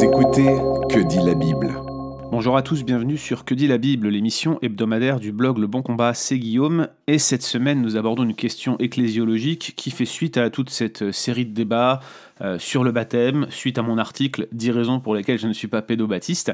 Écoutez Que dit la Bible Bonjour à tous, bienvenue sur Que dit la Bible, l'émission hebdomadaire du blog Le Bon Combat, c'est Guillaume. Et cette semaine, nous abordons une question ecclésiologique qui fait suite à toute cette série de débats euh, sur le baptême, suite à mon article 10 raisons pour lesquelles je ne suis pas pédobaptiste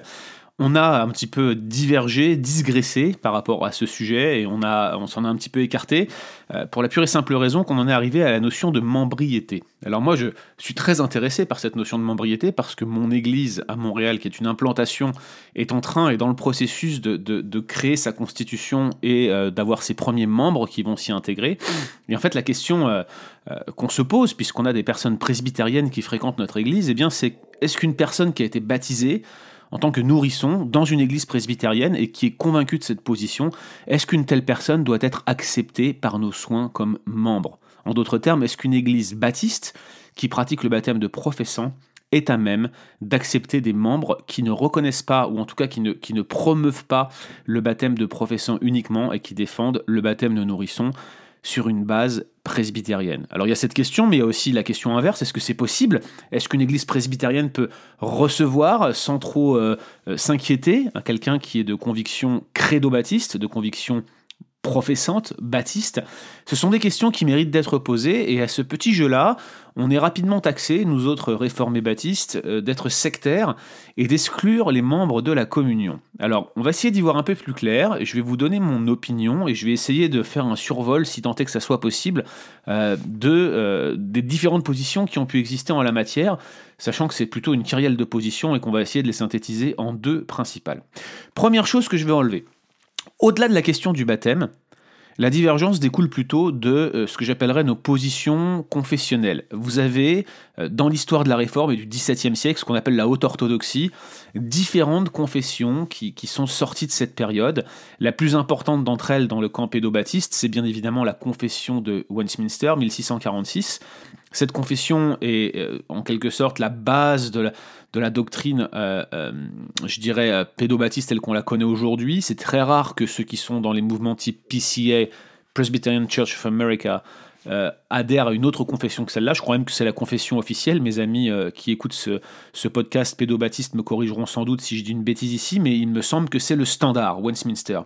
on a un petit peu divergé, digressé par rapport à ce sujet et on, a, on s'en a un petit peu écarté euh, pour la pure et simple raison qu'on en est arrivé à la notion de membriété. Alors moi je suis très intéressé par cette notion de membriété parce que mon église à Montréal, qui est une implantation, est en train et dans le processus de, créer sa constitution et euh, d'avoir ses premiers membres qui vont s'y intégrer. Et en fait la question euh, qu'on se pose, puisqu'on a des personnes presbytériennes qui fréquentent notre église, eh bien c'est est-ce qu'une personne qui a été baptisée en tant que nourrisson dans une église presbytérienne et qui est convaincu de cette position, est-ce qu'une telle personne doit être acceptée par nos soins comme membre? En d'autres termes, est-ce qu'une église baptiste qui pratique le baptême de professant est à même d'accepter des membres qui ne reconnaissent pas, ou en tout cas qui ne, qui ne promeuvent pas le baptême de professant uniquement et qui défendent le baptême de nourrisson sur une base presbytérienne. Alors il y a cette question, mais il y a aussi la question inverse, est-ce que c'est possible? Est-ce qu'une église presbytérienne peut recevoir sans trop euh, euh, s'inquiéter quelqu'un qui est de conviction crédo-baptiste, de conviction professante, baptiste Ce sont des questions qui méritent d'être posées et à ce petit jeu-là, on est rapidement taxé, nous autres réformés baptistes, euh, d'être sectaires et d'exclure les membres de la communion. Alors, on va essayer d'y voir un peu plus clair, je vais vous donner mon opinion et je vais essayer de faire un survol, si tant est que ça soit possible, euh, de, euh, des différentes positions qui ont pu exister en la matière, sachant que c'est plutôt une kyrielle de positions et qu'on va essayer de les synthétiser en deux principales. Première chose que je vais enlever. Au-delà de la question du baptême, la divergence découle plutôt de euh, ce que j'appellerais nos positions confessionnelles. Vous avez, euh, dans l'histoire de la Réforme et du XVIIe siècle, ce qu'on appelle la haute orthodoxie, différentes confessions qui, sont sorties de cette période. La plus importante d'entre elles dans le camp pédobaptiste, c'est bien évidemment la confession de Westminster, 1646. Cette confession est euh, en quelque sorte la base de la, doctrine, euh, euh, je dirais, euh, pédobaptiste telle qu'on la connaît aujourd'hui. C'est très rare que ceux qui sont dans les mouvements type PCA, Presbyterian Church of America, adhèrent à une autre confession que celle-là. Je crois même que c'est la confession officielle. Mes amis qui écoutent ce, ce, podcast pédobaptiste me corrigeront sans doute si je dis une bêtise ici, mais il me semble que c'est le standard, Westminster.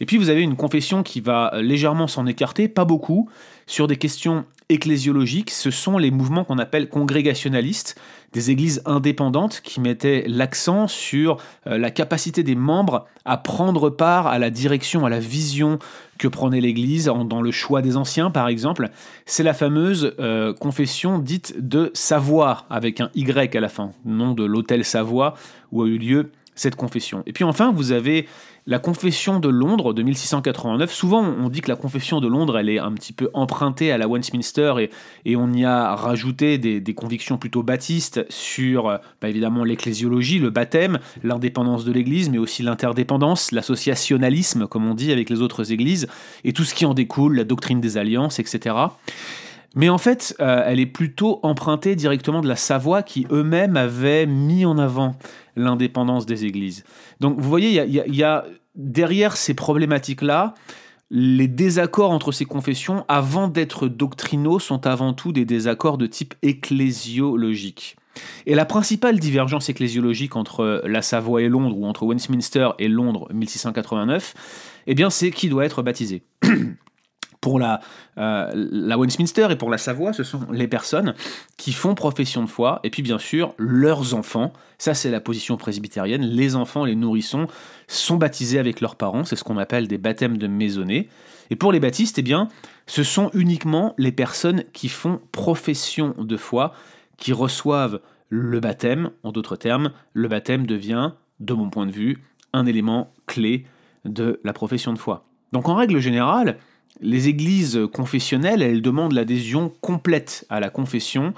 Et puis vous avez une confession qui va légèrement s'en écarter, pas beaucoup, sur des questions ecclésiologiques. Ce sont les mouvements qu'on appelle congrégationalistes des églises indépendantes qui mettaient l'accent sur euh, la capacité des membres à prendre part à la direction, à la vision que prenait l'Église dans le choix des anciens, par exemple. C'est la fameuse euh, confession dite de Savoie, avec un Y à la fin, nom de l'hôtel Savoie, où a eu lieu cette confession. Et puis enfin, vous avez la confession de Londres de 1689, souvent on dit que la confession de Londres, elle est un petit peu empruntée à la Westminster et, on y a rajouté des, convictions plutôt baptistes sur bah, évidemment l'ecclésiologie, le baptême, l'indépendance de l'Église, mais aussi l'interdépendance, l'associationnalisme, comme on dit avec les autres églises, et tout ce qui en découle, la doctrine des alliances, etc. Mais en fait, euh, elle est plutôt empruntée directement de la Savoie qui eux-mêmes avaient mis en avant l'indépendance des églises. Donc vous voyez, il y, a, derrière ces problématiques-là, les désaccords entre ces confessions, avant d'être doctrinaux, sont avant tout des désaccords de type ecclésiologique. Et la principale divergence ecclésiologique entre la Savoie et Londres, ou entre Westminster et Londres 1689, eh bien c'est qui doit être baptisé. pour la, euh, la Westminster et pour la Savoie, ce sont les personnes qui font profession de foi, et puis bien sûr leurs enfants, ça c'est la position presbytérienne, les enfants, les nourrissons sont baptisés avec leurs parents, c'est ce qu'on appelle des baptêmes de maisonnée. Et pour les baptistes, eh bien, ce sont uniquement les personnes qui font profession de foi, qui reçoivent le baptême, en d'autres termes, le baptême devient, de mon point de vue, un élément clé de la profession de foi. Donc en règle générale, les églises confessionnelles, elles demandent l'adhésion complète à la confession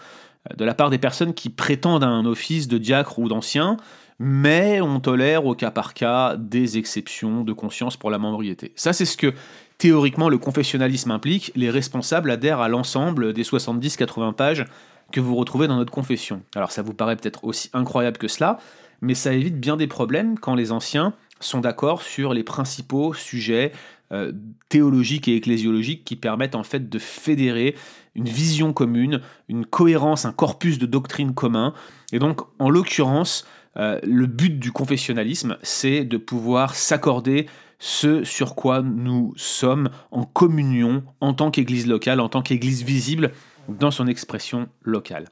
euh, de la part des personnes qui prétendent à un office de diacre ou d'ancien, mais on tolère au cas par cas des exceptions de conscience pour la membriété. Ça, c'est ce que théoriquement le confessionnalisme implique. Les responsables adhèrent à l'ensemble des 70-80 pages que vous retrouvez dans notre confession. Alors ça vous paraît peut-être aussi incroyable que cela, mais ça évite bien des problèmes quand les anciens sont d'accord sur les principaux sujets euh, théologiques et ecclésiologiques qui permettent en fait de fédérer une vision commune, une cohérence, un corpus de doctrines communs. Et donc, en l'occurrence, euh, le but du confessionnalisme, c'est de pouvoir s'accorder ce sur quoi nous sommes en communion en tant qu'Église locale, en tant qu'Église visible dans son expression locale.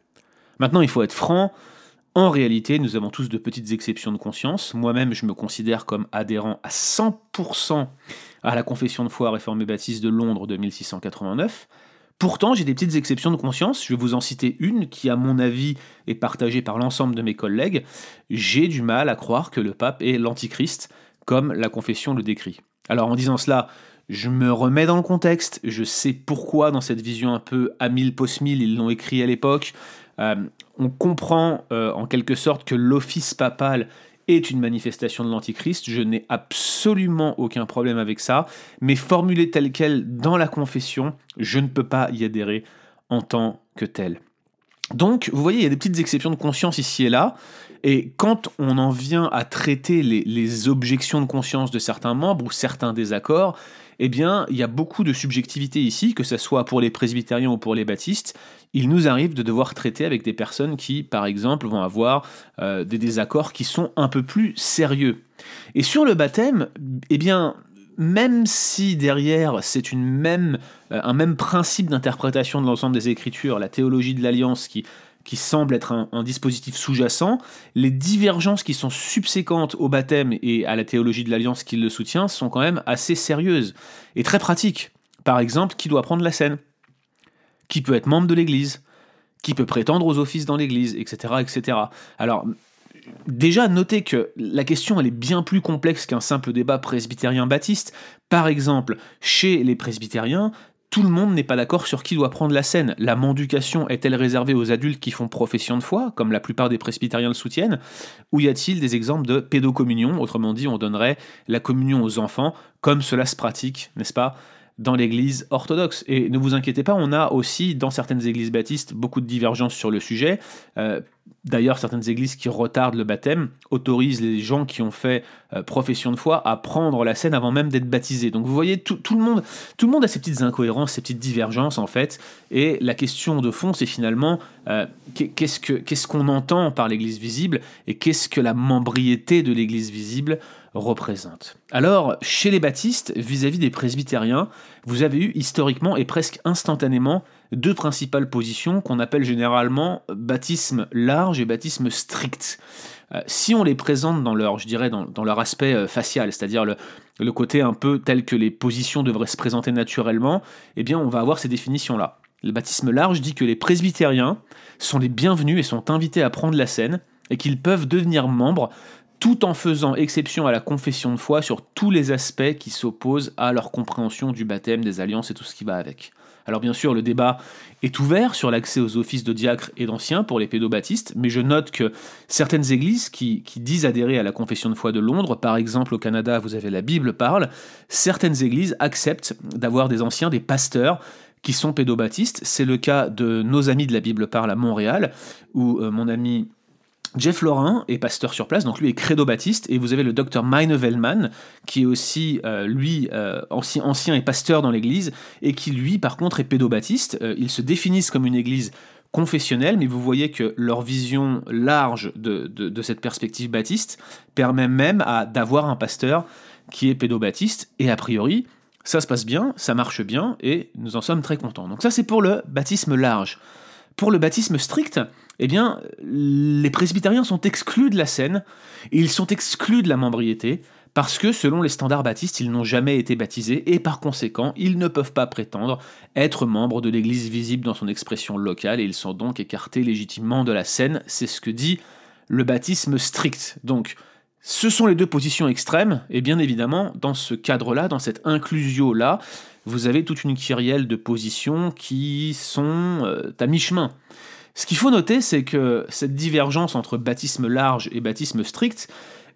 Maintenant, il faut être franc, en réalité, nous avons tous de petites exceptions de conscience. Moi-même, je me considère comme adhérent à 100% à la confession de foi réformée baptiste de Londres de 1689. Pourtant, j'ai des petites exceptions de conscience. Je vais vous en citer une qui, à mon avis, est partagée par l'ensemble de mes collègues. J'ai du mal à croire que le pape est l'antichrist, comme la confession le décrit. Alors, en disant cela, je me remets dans le contexte. Je sais pourquoi, dans cette vision un peu à mille post mille, ils l'ont écrit à l'époque. Euh, on comprend euh, en quelque sorte que l'office papal est une manifestation de l'Antichrist. Je n'ai absolument aucun problème avec ça. Mais formulé tel quel dans la confession, je ne peux pas y adhérer en tant que tel. Donc, vous voyez, il y a des petites exceptions de conscience ici et là. Et quand on en vient à traiter les, les objections de conscience de certains membres ou certains désaccords, eh bien, il y a beaucoup de subjectivité ici, que ce soit pour les presbytériens ou pour les baptistes. Il nous arrive de devoir traiter avec des personnes qui, par exemple, vont avoir euh, des désaccords qui sont un peu plus sérieux. Et sur le baptême, eh bien, même si derrière c'est euh, un même principe d'interprétation de l'ensemble des Écritures, la théologie de l'alliance qui qui semble être un, dispositif sous-jacent, les divergences qui sont subséquentes au baptême et à la théologie de l'alliance qui le soutient sont quand même assez sérieuses et très pratiques. Par exemple, qui doit prendre la scène? Qui peut être membre de l'Église? Qui peut prétendre aux offices dans l'Église Etc. etc. Alors, déjà, notez que la question elle est bien plus complexe qu'un simple débat presbytérien-baptiste. Par exemple, chez les presbytériens, tout le monde n'est pas d'accord sur qui doit prendre la scène. La mendication est-elle réservée aux adultes qui font profession de foi, comme la plupart des presbytériens le soutiennent, ou y a-t-il des exemples de pédocommunion? Autrement dit, on donnerait la communion aux enfants, comme cela se pratique, n'est-ce pas, dans l'église orthodoxe. Et ne vous inquiétez pas, on a aussi dans certaines églises baptistes beaucoup de divergences sur le sujet. Euh, d'ailleurs, certaines églises qui retardent le baptême autorisent les gens qui ont fait euh, profession de foi à prendre la scène avant même d'être baptisés. Donc vous voyez, tout, le monde, tout le monde a ses petites incohérences, ses petites divergences en fait. Et la question de fond, c'est finalement euh, qu'est-ce qu'on entend par l'église visible et qu'est-ce que la membriété de l'église visible représente. Alors, chez les baptistes, vis-à-vis des presbytériens, vous avez eu historiquement et presque instantanément deux principales positions qu'on appelle généralement baptisme large et baptisme strict. Euh, si on les présente dans leur, je dirais, dans, leur aspect euh, facial, c'est-à-dire le, le, côté un peu tel que les positions devraient se présenter naturellement, eh bien on va avoir ces définitions-là. Le baptisme large dit que les presbytériens sont les bienvenus et sont invités à prendre la scène et qu'ils peuvent devenir membres tout en faisant exception à la confession de foi sur tous les aspects qui s'opposent à leur compréhension du baptême, des alliances et tout ce qui va avec. Alors bien sûr, le débat est ouvert sur l'accès aux offices de diacre et d'ancien pour les pédobaptistes, mais je note que certaines églises qui, qui, disent adhérer à la confession de foi de Londres, par exemple au Canada, vous avez la Bible parle, certaines églises acceptent d'avoir des anciens, des pasteurs, qui sont pédobaptistes. C'est le cas de nos amis de la Bible parle à Montréal, où euh, mon ami Jeff Laurin est pasteur sur place, donc lui est credo-baptiste, et vous avez le docteur Meine qui est aussi, euh, lui, euh, ancien, ancien, et pasteur dans l'église, et qui, lui, par contre, est pédobaptiste. Euh, ils se définissent comme une église confessionnelle, mais vous voyez que leur vision large de, de, cette perspective baptiste permet même d'avoir un pasteur qui est pédobaptiste, et a priori, ça se passe bien, ça marche bien, et nous en sommes très contents. Donc ça, c'est pour le baptisme large. Pour le baptisme strict, eh bien, les presbytériens sont exclus de la scène, ils sont exclus de la membriété, parce que selon les standards baptistes, ils n'ont jamais été baptisés, et par conséquent, ils ne peuvent pas prétendre être membres de l'Église visible dans son expression locale, et ils sont donc écartés légitimement de la scène, c'est ce que dit le baptisme strict. Donc, ce sont les deux positions extrêmes, et bien évidemment, dans ce cadre-là, dans cette inclusio-là, vous avez toute une kyrielle de positions qui sont euh, à mi-chemin. Ce qu'il faut noter, c'est que cette divergence entre baptisme large et baptisme strict,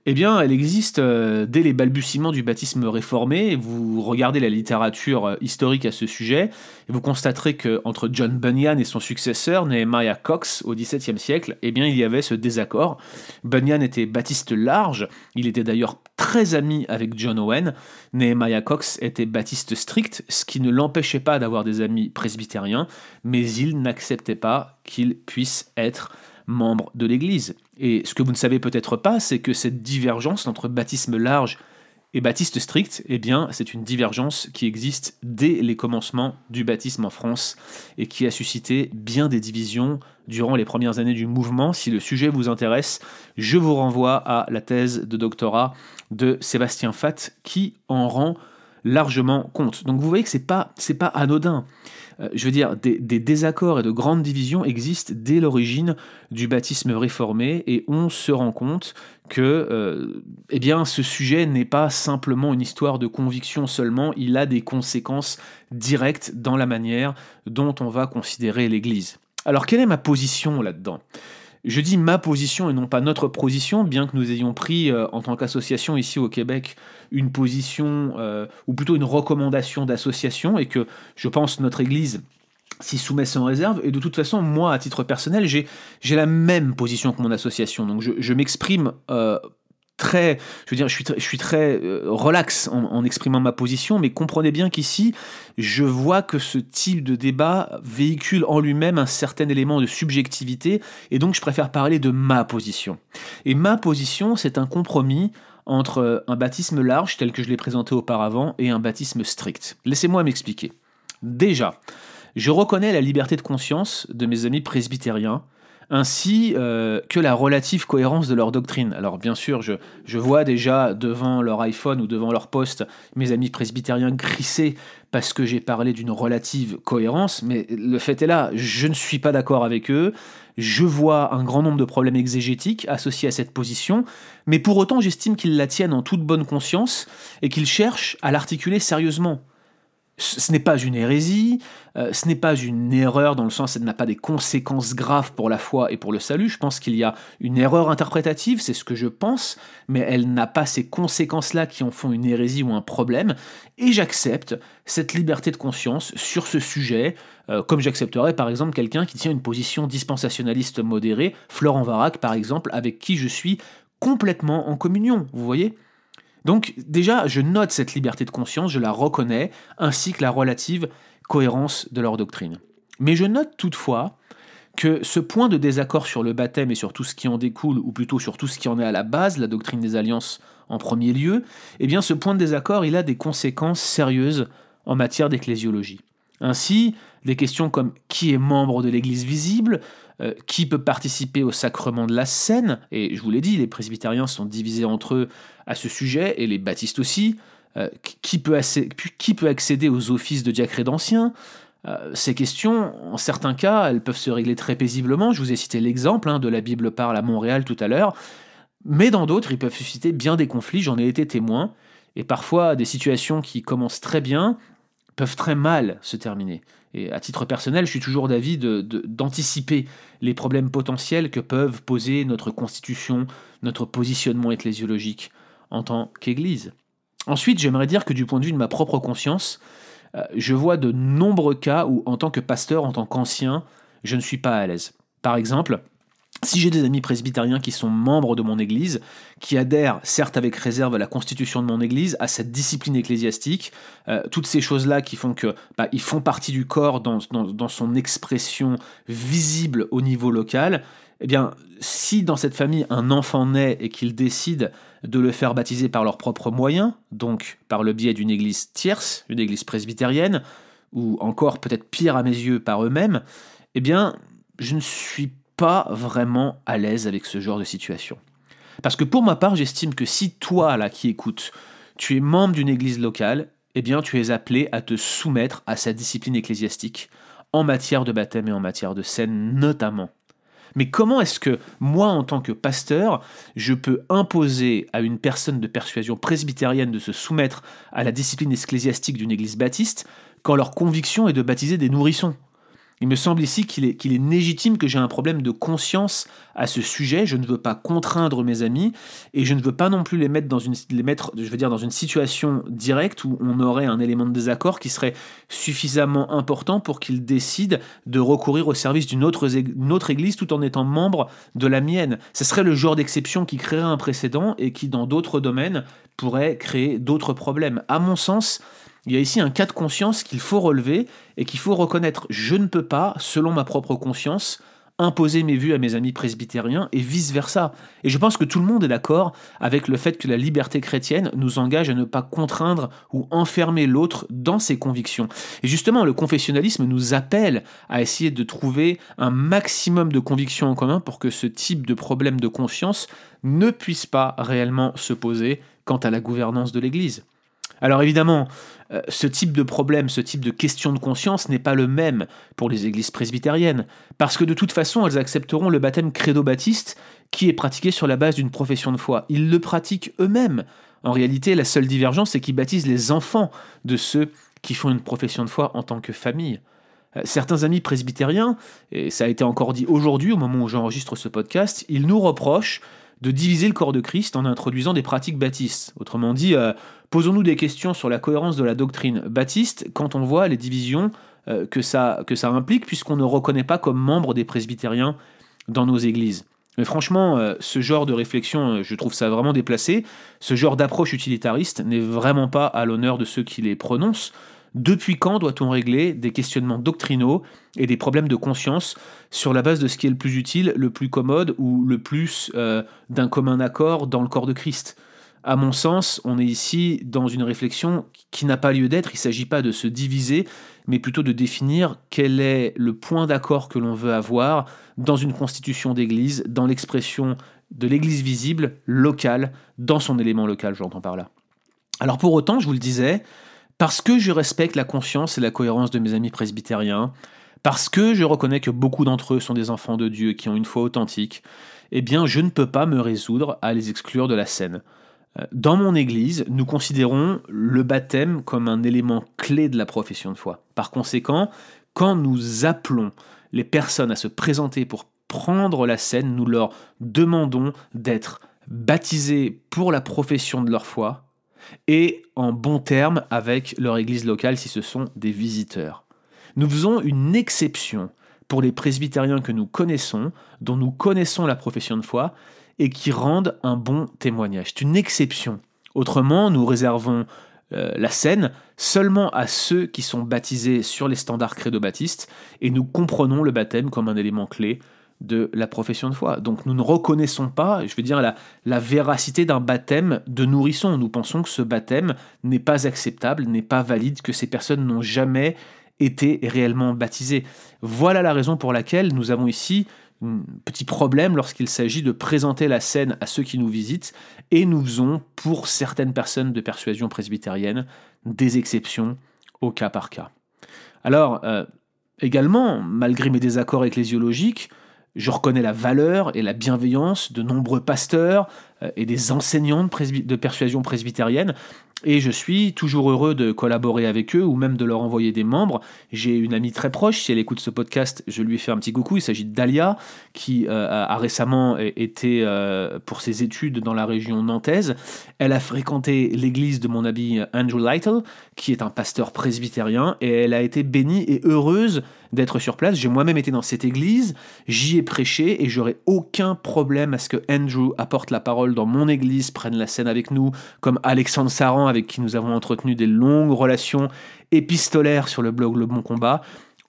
eh bien, elle existe euh, dès les balbutiements du baptisme réformé. Vous regardez la littérature euh, historique à ce sujet, vous constaterez qu'entre John Bunyan et son successeur, Nehemiah Cox, au XVIIe siècle, eh bien, il y avait ce désaccord. Bunyan était baptiste large, il était d'ailleurs très ami avec John Owen. Nehemiah Cox était baptiste strict, ce qui ne l'empêchait pas d'avoir des amis presbytériens, mais il n'acceptait pas qu'il puisse être membre de l'Église. Et ce que vous ne savez peut-être pas, c'est que cette divergence entre baptisme large et baptiste strict, eh bien, c'est une divergence qui existe dès les commencements du baptisme en France et qui a suscité bien des divisions durant les premières années du mouvement. Si le sujet vous intéresse, je vous renvoie à la thèse de doctorat de Sébastien Fatt qui en rend largement compte. Donc vous voyez que c'est pas pas anodin. Euh, je veux dire, des, désaccords et de grandes divisions existent dès l'origine du baptisme réformé et on se rend compte que euh, eh bien, ce sujet n'est pas simplement une histoire de conviction seulement, il a des conséquences directes dans la manière dont on va considérer l'Église. Alors quelle est ma position là-dedans? Je dis ma position et non pas notre position, bien que nous ayons pris euh, en tant qu'association ici au Québec une position, euh, ou plutôt une recommandation d'association, et que je pense notre Église s'y soumet sans réserve. Et de toute façon, moi, à titre personnel, j'ai la même position que mon association. Donc je, je m'exprime euh, je veux dire, je suis, très euh, relax en, exprimant ma position, mais comprenez bien qu'ici, je vois que ce type de débat véhicule en lui-même un certain élément de subjectivité, et donc je préfère parler de ma position. Et ma position, c'est un compromis entre un baptisme large, tel que je l'ai présenté auparavant, et un baptisme strict. Laissez-moi m'expliquer. Déjà, je reconnais la liberté de conscience de mes amis presbytériens, ainsi euh, que la relative cohérence de leur doctrine. Alors bien sûr, je, je, vois déjà devant leur iPhone ou devant leur poste mes amis presbytériens grisser parce que j'ai parlé d'une relative cohérence, mais le fait est là, je ne suis pas d'accord avec eux, je vois un grand nombre de problèmes exégétiques associés à cette position, mais pour autant j'estime qu'ils la tiennent en toute bonne conscience et qu'ils cherchent à l'articuler sérieusement. Ce n'est pas une hérésie, euh, ce n'est pas une erreur dans le sens elle n'a pas des conséquences graves pour la foi et pour le salut. Je pense qu'il y a une erreur interprétative, c'est ce que je pense, mais elle n'a pas ces conséquences-là qui en font une hérésie ou un problème. Et j'accepte cette liberté de conscience sur ce sujet, euh, comme j'accepterais par exemple quelqu'un qui tient une position dispensationaliste modérée, Florent Varac par exemple, avec qui je suis complètement en communion, vous voyez? Donc déjà, je note cette liberté de conscience, je la reconnais, ainsi que la relative cohérence de leur doctrine. Mais je note toutefois que ce point de désaccord sur le baptême et sur tout ce qui en découle, ou plutôt sur tout ce qui en est à la base, la doctrine des alliances en premier lieu, eh bien ce point de désaccord, il a des conséquences sérieuses en matière d'ecclésiologie. Ainsi, des questions comme qui est membre de l'Église visible, euh, qui peut participer au sacrement de la scène, et je vous l'ai dit, les presbytériens sont divisés entre eux à ce sujet, et les baptistes aussi, euh, qui, peut accéder aux offices de diacre d'ancien euh, Ces questions, en certains cas, elles peuvent se régler très paisiblement, je vous ai cité l'exemple hein, de la Bible parle à Montréal tout à l'heure, mais dans d'autres, ils peuvent susciter bien des conflits, j'en ai été témoin, et parfois des situations qui commencent très bien peuvent très mal se terminer. Et à titre personnel, je suis toujours d'avis d'anticiper les problèmes potentiels que peuvent poser notre constitution, notre positionnement ecclésiologique en tant qu'Église. Ensuite, j'aimerais dire que du point de vue de ma propre conscience, euh, je vois de nombreux cas où, en tant que pasteur, en tant qu'ancien, je ne suis pas à l'aise. Par exemple, si j'ai des amis presbytériens qui sont membres de mon Église, qui adhèrent, certes avec réserve à la constitution de mon Église, à cette discipline ecclésiastique, euh, toutes ces choses-là qui font que bah, ils font partie du corps dans, son expression visible au niveau local, eh bien, si dans cette famille un enfant naît et qu'ils décident de le faire baptiser par leurs propres moyens, donc par le biais d'une église tierce, une église presbytérienne, ou encore peut-être pire à mes yeux par eux-mêmes, eh bien, je ne suis pas vraiment à l'aise avec ce genre de situation. Parce que pour ma part, j'estime que si toi, là, qui écoutes, tu es membre d'une église locale, eh bien, tu es appelé à te soumettre à sa discipline ecclésiastique, en matière de baptême et en matière de scène notamment. Mais comment est-ce que moi, en tant que pasteur, je peux imposer à une personne de persuasion presbytérienne de se soumettre à la discipline ecclésiastique d'une église baptiste quand leur conviction est de baptiser des nourrissons? Il me semble ici qu'il est, légitime que j'ai un problème de conscience à ce sujet. Je ne veux pas contraindre mes amis et je ne veux pas non plus les mettre dans une, mettre, dans une situation directe où on aurait un élément de désaccord qui serait suffisamment important pour qu'ils décident de recourir au service d'une autre, autre église tout en étant membre de la mienne. Ce serait le genre d'exception qui créerait un précédent et qui, dans d'autres domaines, pourrait créer d'autres problèmes. À mon sens, il y a ici un cas de conscience qu'il faut relever et qu'il faut reconnaître. Je ne peux pas, selon ma propre conscience, imposer mes vues à mes amis presbytériens et vice-versa. Et je pense que tout le monde est d'accord avec le fait que la liberté chrétienne nous engage à ne pas contraindre ou enfermer l'autre dans ses convictions. Et justement, le confessionnalisme nous appelle à essayer de trouver un maximum de convictions en commun pour que ce type de problème de conscience ne puisse pas réellement se poser quant à la gouvernance de l'Église. Alors évidemment, euh, ce type de problème, ce type de question de conscience n'est pas le même pour les églises presbytériennes, parce que de toute façon, elles accepteront le baptême credo-baptiste qui est pratiqué sur la base d'une profession de foi. Ils le pratiquent eux-mêmes. En réalité, la seule divergence, c'est qu'ils baptisent les enfants de ceux qui font une profession de foi en tant que famille. Euh, certains amis presbytériens, et ça a été encore dit aujourd'hui au moment où j'enregistre ce podcast, ils nous reprochent de diviser le corps de Christ en introduisant des pratiques baptistes. Autrement dit, euh, posons-nous des questions sur la cohérence de la doctrine baptiste quand on voit les divisions euh, que, ça, que ça implique, puisqu'on ne reconnaît pas comme membre des presbytériens dans nos églises. Mais franchement, euh, ce genre de réflexion, je trouve ça vraiment déplacé. Ce genre d'approche utilitariste n'est vraiment pas à l'honneur de ceux qui les prononcent. Depuis quand doit-on régler des questionnements doctrinaux et des problèmes de conscience sur la base de ce qui est le plus utile, le plus commode ou le plus euh, d'un commun accord dans le corps de Christ? À mon sens, on est ici dans une réflexion qui n'a pas lieu d'être. Il ne s'agit pas de se diviser, mais plutôt de définir quel est le point d'accord que l'on veut avoir dans une constitution d'Église, dans l'expression de l'Église visible, locale, dans son élément local, j'entends par là. Alors pour autant, je vous le disais, parce que je respecte la conscience et la cohérence de mes amis presbytériens, parce que je reconnais que beaucoup d'entre eux sont des enfants de Dieu qui ont une foi authentique, eh bien je ne peux pas me résoudre à les exclure de la scène. Euh, dans mon Église, nous considérons le baptême comme un élément clé de la profession de foi. Par conséquent, quand nous appelons les personnes à se présenter pour prendre la scène, nous leur demandons d'être baptisés pour la profession de leur foi, et en bon terme avec leur église locale si ce sont des visiteurs. Nous faisons une exception pour les presbytériens que nous connaissons, dont nous connaissons la profession de foi, et qui rendent un bon témoignage. C'est une exception. Autrement, nous réservons euh, la scène seulement à ceux qui sont baptisés sur les standards crédo-baptistes, et nous comprenons le baptême comme un élément clé de la profession de foi. Donc nous ne reconnaissons pas, je veux dire, la, véracité d'un baptême de nourrisson. Nous pensons que ce baptême n'est pas acceptable, n'est pas valide, que ces personnes n'ont jamais été réellement baptisées. Voilà la raison pour laquelle nous avons ici un petit problème lorsqu'il s'agit de présenter la scène à ceux qui nous visitent, et nous faisons, pour certaines personnes de persuasion presbytérienne, des exceptions au cas par cas. Alors, euh, également, malgré mes désaccords ecclésiologiques, je reconnais la valeur et la bienveillance de nombreux pasteurs euh, et des enseignants de, persuasion presbytérienne, et je suis toujours heureux de collaborer avec eux ou même de leur envoyer des membres. J'ai une amie très proche, si elle écoute ce podcast, je lui fais un petit coucou. Il s'agit d'Alia, qui euh, a récemment été euh, pour ses études dans la région nantaise. Elle a fréquenté l'église de mon ami Andrew Lytle, qui est un pasteur presbytérien, et elle a été bénie et heureuse d'être sur place. J'ai moi-même été dans cette église, j'y ai prêché et j'aurais aucun problème à ce que Andrew apporte la parole dans mon église, prenne la scène avec nous, comme Alexandre Saran avec qui nous avons entretenu des longues relations épistolaires sur le blog Le Bon Combat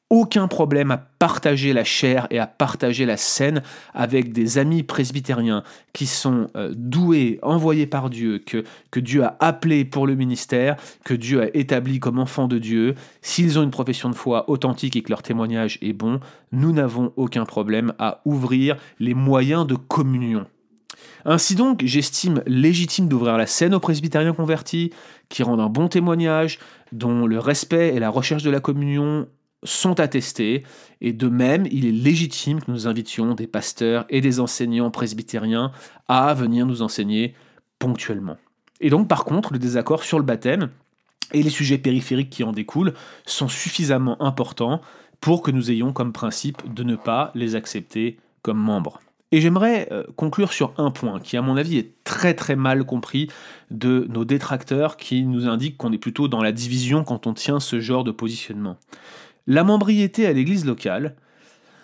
aucun problème à partager la chair et à partager la scène avec des amis presbytériens qui sont euh, doués, envoyés par Dieu, que, que Dieu a appelés pour le ministère, que Dieu a établi comme enfants de Dieu. S'ils ont une profession de foi authentique et que leur témoignage est bon, nous n'avons aucun problème à ouvrir les moyens de communion. Ainsi donc, j'estime légitime d'ouvrir la scène aux presbytériens convertis, qui rendent un bon témoignage, dont le respect et la recherche de la communion sont attestés, et de même, il est légitime que nous invitions des pasteurs et des enseignants presbytériens à venir nous enseigner ponctuellement. Et donc, par contre, le désaccord sur le baptême et les sujets périphériques qui en découlent sont suffisamment importants pour que nous ayons comme principe de ne pas les accepter comme membres. Et j'aimerais euh, conclure sur un point qui, à mon avis, est très très mal compris de nos détracteurs qui nous indiquent qu'on est plutôt dans la division quand on tient ce genre de positionnement. La membriété à l'église locale,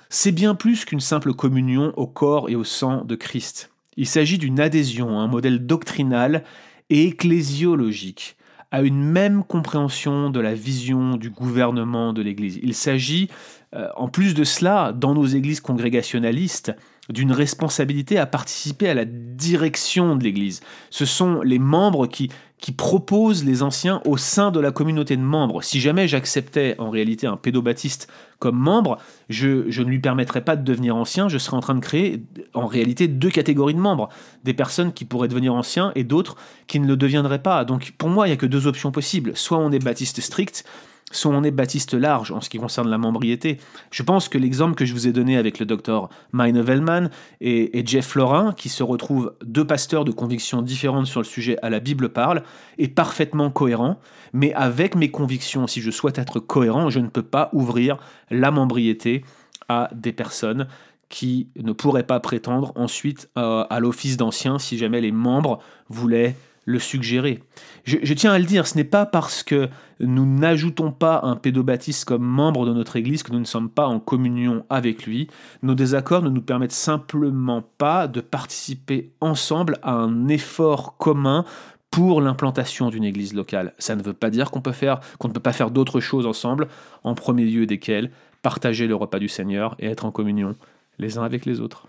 c'est bien plus qu'une simple communion au corps et au sang de Christ. Il s'agit d'une adhésion à un modèle doctrinal et ecclésiologique, à une même compréhension de la vision du gouvernement de l'Église. Il s'agit, euh, en plus de cela, dans nos églises congrégationalistes, d'une responsabilité à participer à la direction de l'Église. Ce sont les membres qui, qui proposent les anciens au sein de la communauté de membres. Si jamais j'acceptais en réalité un pédobaptiste comme membre, je, je, ne lui permettrais pas de devenir ancien, je serais en train de créer en réalité deux catégories de membres. Des personnes qui pourraient devenir anciens et d'autres qui ne le deviendraient pas. Donc pour moi, il n'y a que deux options possibles. Soit on est baptiste strict, soit on est baptiste large en ce qui concerne la membriété. Je pense que l'exemple que je vous ai donné avec le docteur Mine Vellman et, Jeff Lorin, qui se retrouvent deux pasteurs de convictions différentes sur le sujet à la Bible parle, est parfaitement cohérent, mais avec mes convictions, si je souhaite être cohérent, je ne peux pas ouvrir la membriété à des personnes qui ne pourraient pas prétendre ensuite euh, à l'office d'ancien si jamais les membres voulaient le suggérer. Je, tiens à le dire, ce n'est pas parce que nous n'ajoutons pas un pédobaptiste comme membre de notre Église que nous ne sommes pas en communion avec lui. Nos désaccords ne nous permettent simplement pas de participer ensemble à un effort commun pour l'implantation d'une église locale. Ça ne veut pas dire qu'on ne peut pas faire d'autres choses ensemble, en premier lieu desquelles partager le repas du Seigneur et être en communion les uns avec les autres.